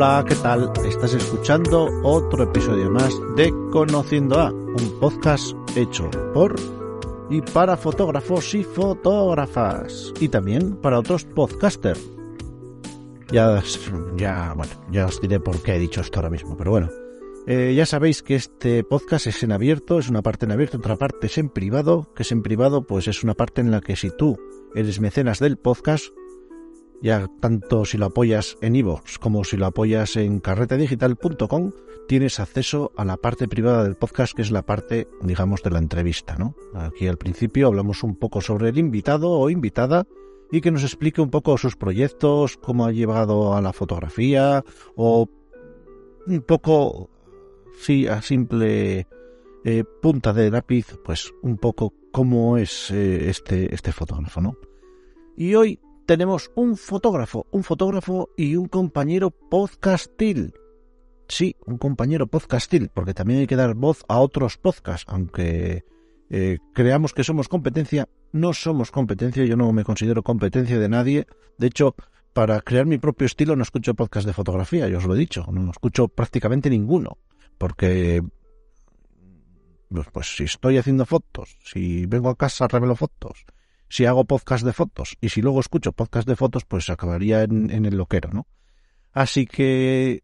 Hola, ¿qué tal? Estás escuchando otro episodio más de Conociendo a, un podcast hecho por y para fotógrafos y fotógrafas y también para otros podcasters. Ya, ya, bueno, ya os diré por qué he dicho esto ahora mismo, pero bueno. Eh, ya sabéis que este podcast es en abierto, es una parte en abierto, otra parte es en privado, que es en privado, pues es una parte en la que si tú eres mecenas del podcast, ya tanto si lo apoyas en iVoox como si lo apoyas en carretedigital.com, tienes acceso a la parte privada del podcast, que es la parte, digamos, de la entrevista, ¿no? Aquí al principio hablamos un poco sobre el invitado o invitada y que nos explique un poco sus proyectos, cómo ha llevado a la fotografía o un poco, sí, a simple eh, punta de lápiz, pues un poco cómo es eh, este, este fotógrafo, ¿no? Y hoy tenemos un fotógrafo, un fotógrafo y un compañero podcastil. Sí, un compañero podcastil, porque también hay que dar voz a otros podcasts, aunque eh, creamos que somos competencia, no somos competencia, yo no me considero competencia de nadie. De hecho, para crear mi propio estilo no escucho podcast de fotografía, yo os lo he dicho, no escucho prácticamente ninguno, porque pues, pues si estoy haciendo fotos, si vengo a casa revelo fotos, si hago podcast de fotos y si luego escucho podcast de fotos, pues acabaría en, el loquero, ¿no? Así que,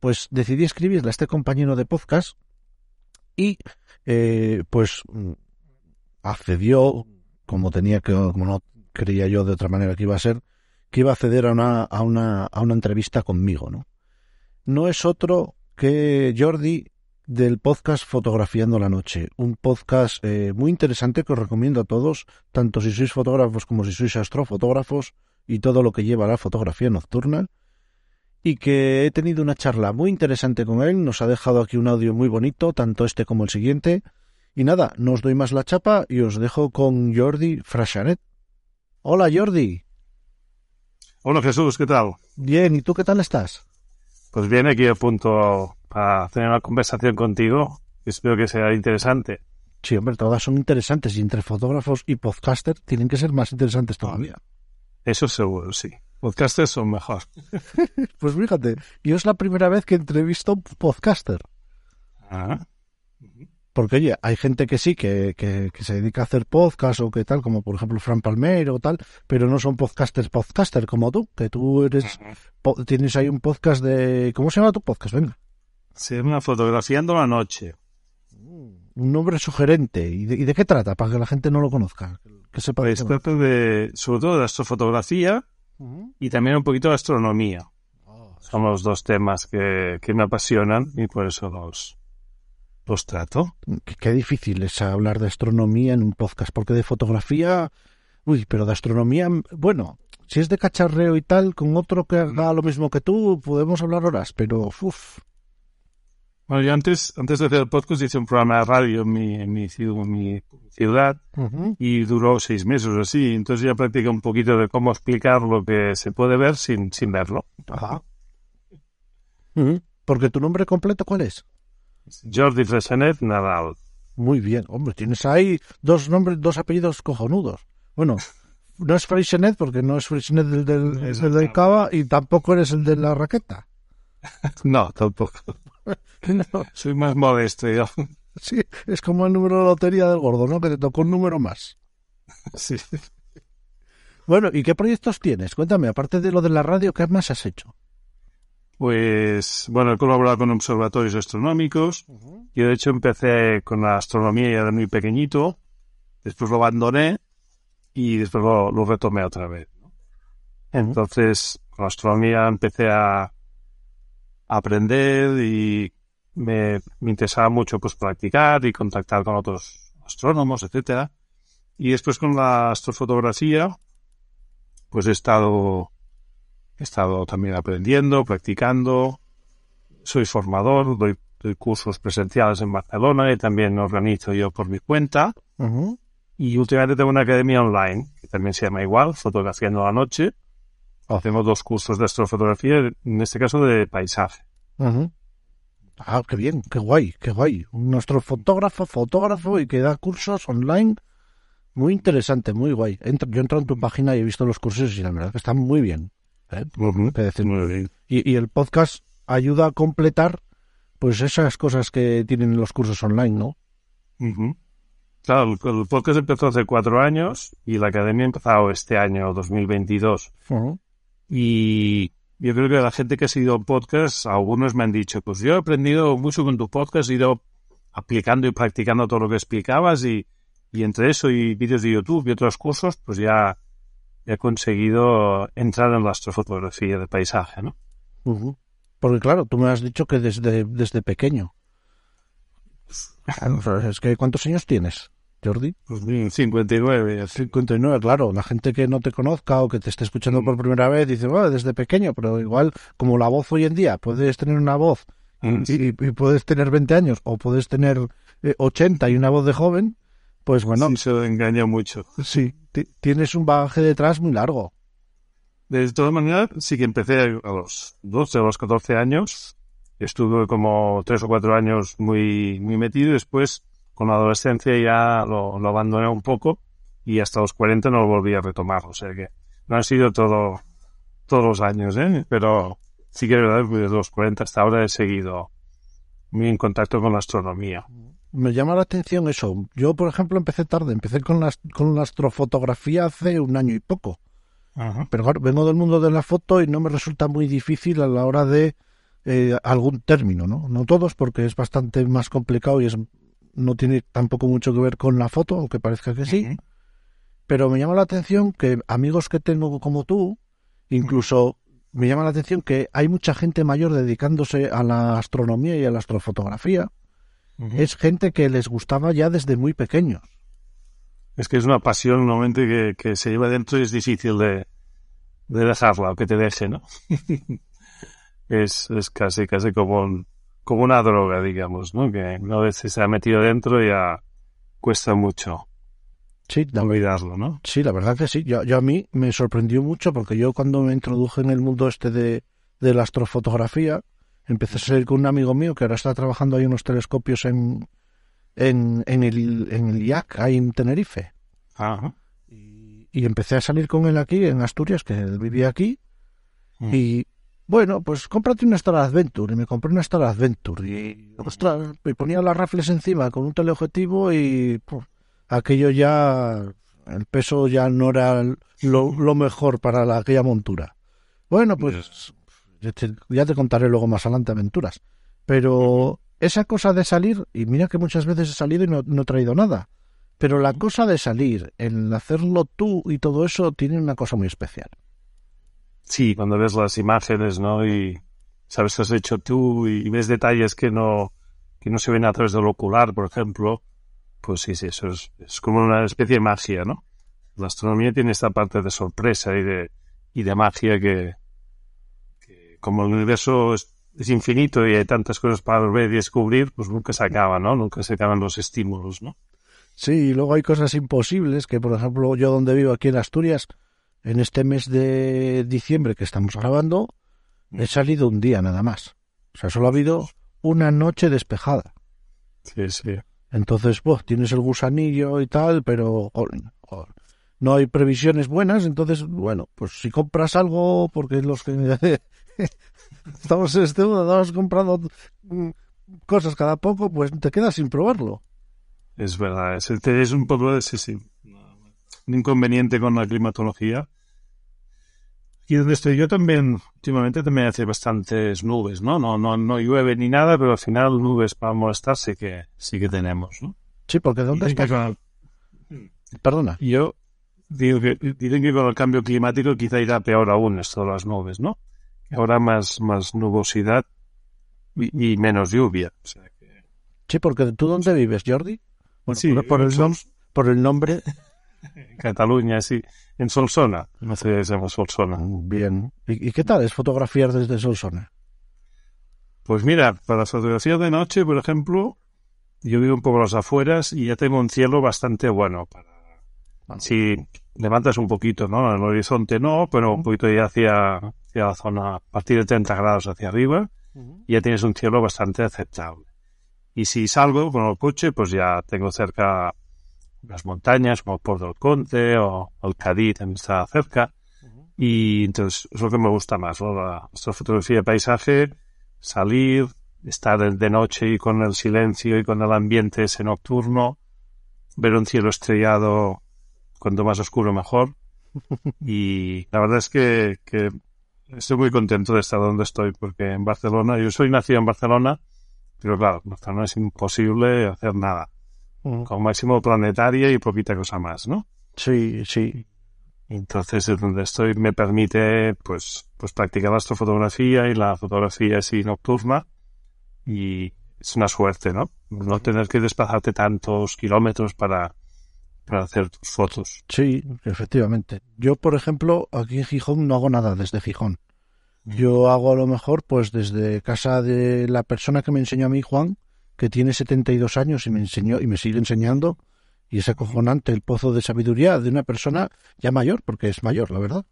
pues decidí escribirle a este compañero de podcast y, eh, pues, mm, accedió, como tenía que, como no creía yo de otra manera que iba a ser, que iba a acceder a una, a una, a una entrevista conmigo, ¿no? No es otro que Jordi del podcast Fotografiando la Noche, un podcast eh, muy interesante que os recomiendo a todos, tanto si sois fotógrafos como si sois astrofotógrafos y todo lo que lleva la fotografía nocturna, y que he tenido una charla muy interesante con él, nos ha dejado aquí un audio muy bonito, tanto este como el siguiente, y nada, no os doy más la chapa y os dejo con Jordi Frashanet. Hola Jordi. Hola Jesús, ¿qué tal? Bien, ¿y tú qué tal estás? Pues bien, aquí a punto para tener una conversación contigo. Espero que sea interesante. Sí, hombre, todas son interesantes y entre fotógrafos y podcaster tienen que ser más interesantes todavía. Eso seguro, sí. Podcasters son mejor. pues fíjate, yo es la primera vez que entrevisto a un podcaster. Ah. Porque, oye, hay gente que sí, que, que, se dedica a hacer podcast o que tal, como por ejemplo Fran Palmero o tal, pero no son podcasters podcaster como tú, que tú eres, tienes ahí un podcast de, ¿cómo se llama tu podcast? Venga. Se llama Fotografiando la Noche. Un nombre sugerente. ¿Y de, qué trata? Para que la gente no lo conozca. Que sepa pues trata de, sobre todo de astrofotografía y también un poquito de astronomía. Oh, Son los dos temas que, me apasionan y por eso los, los trato. Qué, difícil es hablar de astronomía en un podcast, porque de fotografía, uy, pero de astronomía, bueno, si es de cacharreo y tal, con otro que haga lo mismo que tú, podemos hablar horas, pero uff. Bueno, yo antes, antes de hacer el podcast hice un programa de radio en mi, en mi, ciudad y duró seis meses o así. Entonces ya practiqué un poquito de cómo explicar lo que se puede ver sin, sin verlo. Ajá. Porque tu nombre completo, ¿cuál es? Jordi Fresenet Nadal. Muy bien. Hombre, tienes ahí dos nombres, dos apellidos cojonudos. Bueno, no es Freixenet porque no es Freixenet el del, el del Cava y tampoco eres el de la raqueta. No, tampoco. Soy más modesto yo. Sí, es como el número de lotería del gordo, ¿no? Que te tocó un número más. Sí. Bueno, ¿y qué proyectos tienes? Cuéntame, aparte de lo de la radio, ¿qué más has hecho? Pues, bueno, he colaborado con observatorios astronómicos. Yo, de hecho, empecé con la astronomía ya de muy pequeñito. Después lo abandoné y después lo, retomé otra vez. Entonces, con astronomía empecé a aprender y me, me, interesaba mucho pues practicar y contactar con otros astrónomos, etcétera. Y después con la astrofotografía, pues he estado, he estado también aprendiendo, practicando. Soy formador, doy, doy cursos presenciales en Barcelona y también organizo yo por mi cuenta. Y últimamente tengo una academia online, que también se llama igual, Fotografiando la Noche. Hacemos dos cursos de astrofotografía, en este caso de paisaje. Ah, qué bien, qué guay, qué guay. Nuestro fotógrafo, fotógrafo y que da cursos online. Muy interesante, muy guay. Entra- yo he entrado en tu página y he visto los cursos y la verdad que están muy bien. ¿eh? Muy bien. Y, y el podcast ayuda a completar pues esas cosas que tienen los cursos online, ¿no? Ujú. Claro, el, podcast empezó hace cuatro años y la academia ha empezado este año, 2022. Ujú. Y yo creo que la gente que ha seguido podcast, algunos me han dicho, pues yo he aprendido mucho con tu podcast, he ido aplicando y practicando todo lo que explicabas y, y entre eso y vídeos de YouTube y otros cursos, pues ya he conseguido entrar en la astrofotografía de paisaje, ¿no? Porque claro, tú me has dicho que desde, desde pequeño. Es que ¿cuántos años tienes, Jordi? Pues bien, 59. así. 59, claro. La gente que no te conozca o que te esté escuchando por primera vez dice, bueno, desde pequeño, pero igual como la voz hoy en día, puedes tener una voz Mm, y, y puedes tener 20 años o puedes tener eh, 80 y una voz de joven, pues bueno, Sí, eso engaña mucho. sí, ti- tienes un bagaje detrás muy largo. De todas maneras, sí que empecé a los 12 o los 14 años. Estuve como tres o cuatro años muy, muy metido. y Después, con la adolescencia, ya lo, lo abandoné un poco y hasta los 40 no lo volví a retomar. O sea que no han sido todo, todos los años, ¿eh? Pero sí que es verdad que desde los 40 hasta ahora he seguido muy en contacto con la astronomía. Me llama la atención eso. Yo, por ejemplo, empecé tarde, empecé con la, con la astrofotografía hace un año y poco. Pero claro, vengo del mundo de la foto y no me resulta muy difícil a la hora de eh, algún término, ¿no? No todos, porque es bastante más complicado y es no tiene tampoco mucho que ver con la foto, aunque parezca que sí. Pero me llama la atención que amigos que tengo como tú, incluso me llama la atención que hay mucha gente mayor dedicándose a la astronomía y a la astrofotografía. Es gente que les gustaba ya desde muy pequeños. Es que es una pasión normalmente que, que se lleva dentro y es difícil de, de dejarla o que te deje, ¿no? es, es casi, casi como, un- como una droga, digamos, ¿no? Que una vez se ha metido dentro ya cuesta mucho Sí, la, olvidarlo, ¿no? sí, la verdad que sí. Yo, yo a mí me sorprendió mucho porque yo cuando me introduje en el mundo este de, de la astrofotografía, empecé a salir con un amigo mío que ahora está trabajando ahí unos telescopios en, en, en, el, en el IAC, ahí en Tenerife. Ajá. Y, y empecé a salir con él aquí en Asturias, que él vivía aquí. Mm. Y bueno, pues cómprate una Star Adventure. Y me compré una Star Adventure. Y ostras, me ponía las rafles encima con un teleobjetivo y aquello ya. El peso ya no era lo, lo mejor para la, aquella montura. Bueno, pues ya te, ya te contaré luego más adelante aventuras. Pero esa cosa de salir, y mira que muchas veces he salido y no, no he traído nada. Pero la cosa de salir, el hacerlo tú y todo eso, tiene una cosa muy especial. Sí, cuando ves las imágenes, ¿no? Y sabes que has hecho tú y ves detalles que no, que no se ven a través del ocular, por ejemplo, pues sí, sí, eso es, como una especie de magia, ¿no? La astronomía tiene esta parte de sorpresa y de, y de magia que, que como el universo es, es infinito y hay tantas cosas para ver y descubrir, pues nunca se acaba, ¿no? Nunca se acaban los estímulos, ¿no? Sí, y luego hay cosas imposibles que, por ejemplo, yo donde vivo aquí en Asturias, en este mes de diciembre que estamos grabando, he salido un día nada más. O sea, solo ha habido una noche despejada. Sí, sí. Entonces, pues, tienes el gusanillo y tal, pero no hay previsiones buenas. Entonces, bueno, pues si compras algo, porque los que estamos en este mundo, estamos comprando mm, cosas cada poco, pues te quedas sin probarlo. Es verdad, es, es un poco de sí, sí, un inconveniente con la climatología. Y donde estoy yo también, últimamente también hace bastantes nubes, ¿no? No, no, no llueve ni nada, pero al final nubes para molestar sí que, sí que tenemos, ¿no? Sí, porque ¿dónde con el- Perdona. Yo, digo que, dicen que con el cambio climático quizá irá peor aún esto de las nubes, ¿no? Ahora más, más nubosidad y, menos lluvia. Sí, porque ¿tú dónde vives, Jordi? sí, por, el, por el nombre. En Cataluña, sí. En Solsona. No sé si se Solsona. Bien. ¿Y, qué tal es fotografiar desde Solsona? Pues mira, para fotografía de noche, por ejemplo, yo vivo un poco a las afueras y ya tengo un cielo bastante bueno. Para... Si levantas un poquito, ¿no? El horizonte no, pero un poquito ya hacia, hacia la zona, a partir de 30 grados hacia arriba, ya tienes un cielo bastante aceptable. Y si salgo con el coche, pues ya tengo cerca las montañas, como Port del Conte o el Cadí también está cerca. Y entonces es lo que me gusta más, ¿no? La, fotografía de paisaje, salir, estar de noche y con el silencio y con el ambiente ese nocturno, ver un cielo estrellado, cuanto más oscuro mejor. Y la verdad es que, que estoy muy contento de estar donde estoy, porque en Barcelona, yo soy nacido en Barcelona, pero claro, en Barcelona es imposible hacer nada. Con máximo planetaria y poquita cosa más, ¿no? Sí, sí. Entonces, es donde estoy me permite, pues, pues practicar la astrofotografía y la fotografía así nocturna. Y es una suerte, ¿no? No tener que desplazarte tantos kilómetros para, para hacer tus fotos. Sí, efectivamente. Yo, por ejemplo, aquí en Gijón no hago nada desde Gijón. Mm. Yo hago a lo mejor, pues, desde casa de la persona que me enseñó a mí, Juan, que tiene 72 años y me enseñó y me sigue enseñando y es acojonante el pozo de sabiduría de una persona ya mayor, porque es mayor, la verdad.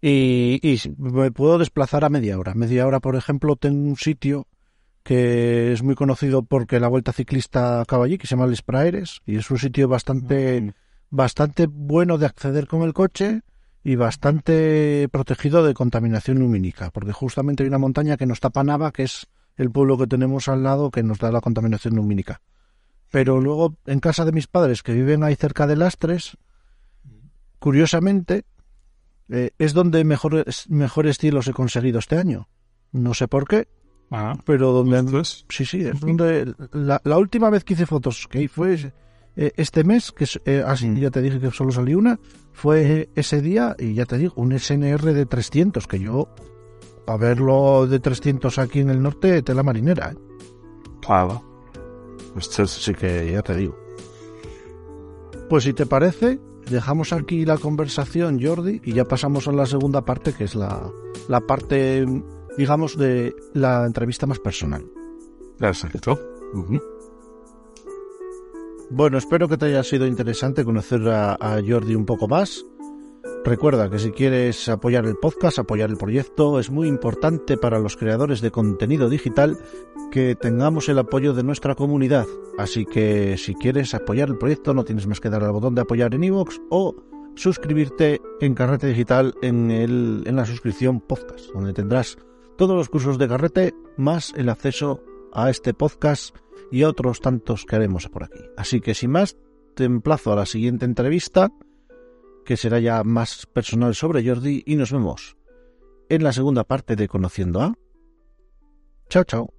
y, y, me puedo desplazar a media hora. Media hora, por ejemplo, tengo un sitio que es muy conocido porque la vuelta ciclista acaba allí, que se llama Les Praeres, y es un sitio bastante, bastante bueno de acceder con el coche y bastante protegido de contaminación lumínica, porque justamente hay una montaña que nos tapa Nava, que es el pueblo que tenemos al lado que nos da la contaminación lumínica. Pero luego en casa de mis padres que viven ahí cerca de Lastres, curiosamente, eh, es donde mejores, mejores cielos he conseguido este año. No sé por qué, ah, pero donde... Sí, sí, es donde... La, última vez que hice fotos, que fue eh, este mes, que eh, así, ya te dije que solo salí una, fue ese día, y ya te digo, un SNR de 300, que yo a verlo de 300 aquí en el norte, tela marinera. ¿eh? Claro. Pues sí que ya te digo. Pues si te parece, dejamos aquí la conversación, Jordi, y ya pasamos a la segunda parte, que es la, la parte, digamos, de la entrevista más personal. Perfecto. Bueno, espero que te haya sido interesante conocer a Jordi un poco más. Recuerda que si quieres apoyar el podcast, apoyar el proyecto, es muy importante para los creadores de contenido digital que tengamos el apoyo de nuestra comunidad. Así que si quieres apoyar el proyecto, no tienes más que dar al botón de apoyar en iVoox o suscribirte en Carrete Digital en, en la suscripción podcast, donde tendrás todos los cursos de Carrete más el acceso a este podcast y otros tantos que haremos por aquí. Así que sin más, te emplazo a la siguiente entrevista que será ya más personal sobre Jordi y nos vemos en la segunda parte de Conociendo a. Chao, chao.